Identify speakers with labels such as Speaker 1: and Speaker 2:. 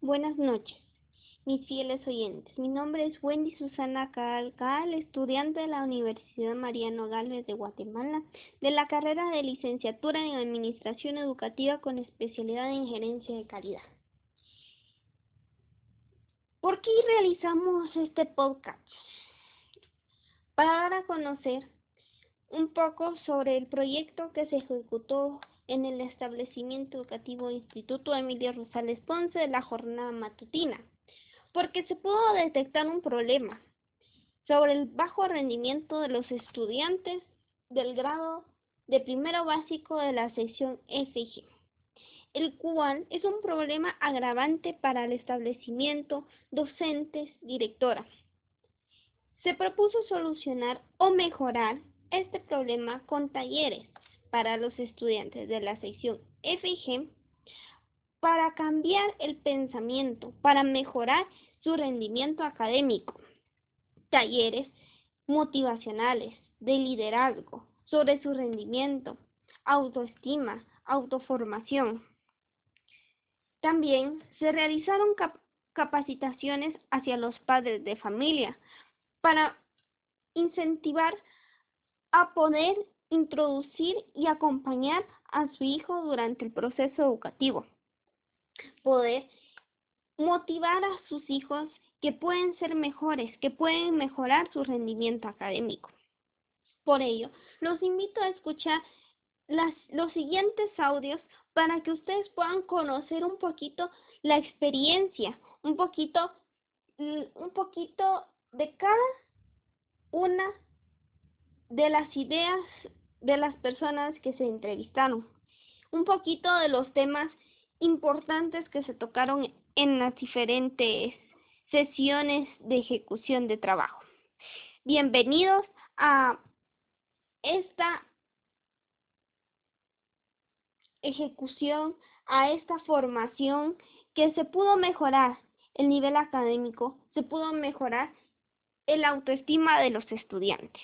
Speaker 1: Buenas noches, mis fieles oyentes. Mi nombre es Wendy Susana Calcal, estudiante de la Universidad Mariano Gálvez de Guatemala, de la carrera de licenciatura en Administración Educativa con especialidad en Gerencia de Calidad. ¿Por qué realizamos este podcast? Para dar a conocer un poco sobre el proyecto que se ejecutó en el establecimiento educativo Instituto Emilio Rosales Ponce de la jornada matutina, porque se pudo detectar un problema sobre el bajo rendimiento de los estudiantes del grado de primero básico de la sección FG, el cual es un problema agravante para el establecimiento, docentes, directora. Se propuso solucionar o mejorar este problema con talleres para los estudiantes de la sección FG para cambiar el pensamiento, para mejorar su rendimiento académico. Talleres motivacionales, de liderazgo, sobre su rendimiento, autoestima, autoformación. También se realizaron capacitaciones hacia los padres de familia para incentivar a poder introducir y acompañar a su hijo durante el proceso educativo. Poder motivar a sus hijos que pueden ser mejores, que pueden mejorar su rendimiento académico. Por ello, los invito a escuchar los siguientes audios para que ustedes puedan conocer un poquito la experiencia, un poquito, un poquito de cada una de las ideas de las personas que se entrevistaron, un poquito de los temas importantes que se tocaron en las diferentes sesiones de ejecución de trabajo. Bienvenidos a esta ejecución, a esta formación que se pudo mejorar el nivel académico, se pudo mejorar el autoestima de los estudiantes.